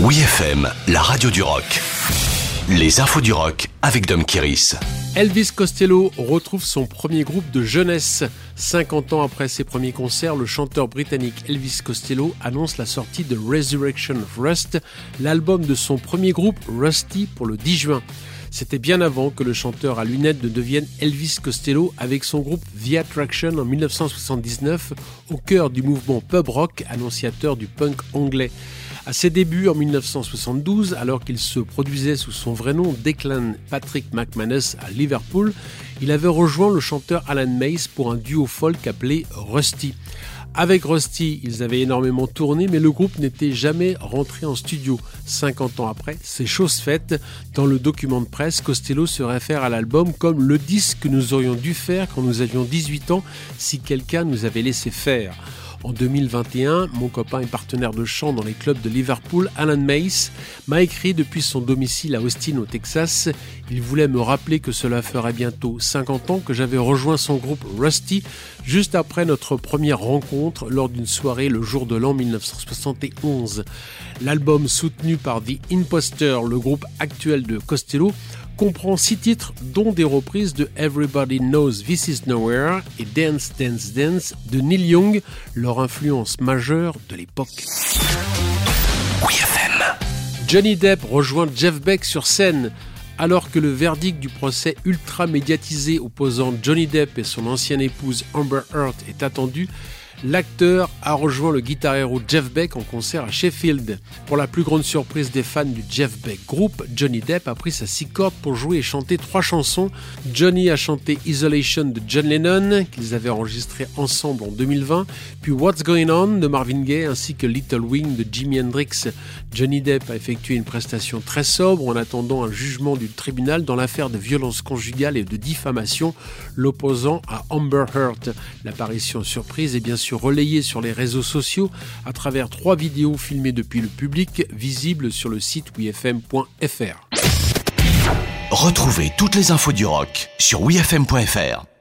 Oui FM, la radio du rock. Les infos du rock avec Dom Kiris. Elvis Costello retrouve son premier groupe de jeunesse. 50 ans après ses premiers concerts, le chanteur britannique Elvis Costello annonce la sortie de Resurrection of Rust, l'album de son premier groupe Rusty pour le 10 juin. C'était bien avant que le chanteur à lunettes ne devienne Elvis Costello avec son groupe The Attraction en 1979 au cœur du mouvement pub rock annonciateur du punk anglais. À ses débuts en 1972, alors qu'il se produisait sous son vrai nom Declan Patrick McManus à Liverpool, il avait rejoint le chanteur Alan Mace pour un duo folk appelé Rusty. Avec Rusty, ils avaient énormément tourné, mais le groupe n'était jamais rentré en studio. 50 ans après, c'est chose faite. Dans le document de presse, Costello se réfère à l'album comme le disque que nous aurions dû faire quand nous avions 18 ans si quelqu'un nous avait laissé faire. En 2021, mon copain et partenaire de chant dans les clubs de Liverpool, Alan Mace, m'a écrit depuis son domicile à Austin au Texas. Il voulait me rappeler que cela ferait bientôt 50 ans que j'avais rejoint son groupe Rusty juste après notre première rencontre lors d'une soirée le jour de l'an 1971. L'album soutenu par The Imposter, le groupe actuel de Costello, comprend six titres, dont des reprises de Everybody Knows This Is Nowhere et Dance Dance Dance de Neil Young, leur influence majeure de l'époque. Johnny Depp rejoint Jeff Beck sur scène. Alors que le verdict du procès ultra médiatisé opposant Johnny Depp et son ancienne épouse Amber Heard est attendu, l'acteur a rejoint le guitar héros Jeff Beck en concert à Sheffield. Pour la plus grande surprise des fans du Jeff Beck Group, Johnny Depp a pris sa six cordes pour jouer et chanter trois chansons. Johnny a chanté Isolation de John Lennon, qu'ils avaient enregistré ensemble en 2020, puis What's Going On de Marvin Gaye ainsi que Little Wing de Jimi Hendrix. Johnny Depp a effectué une prestation très sobre en attendant un jugement du tribunal dans l'affaire de violence conjugale et de diffamation l'opposant à Amber Heard. L'apparition surprise est bien sûr relayé sur les réseaux sociaux à travers trois vidéos filmées depuis le public visibles sur le site wifm.fr. Retrouvez toutes les infos du rock sur wifm.fr.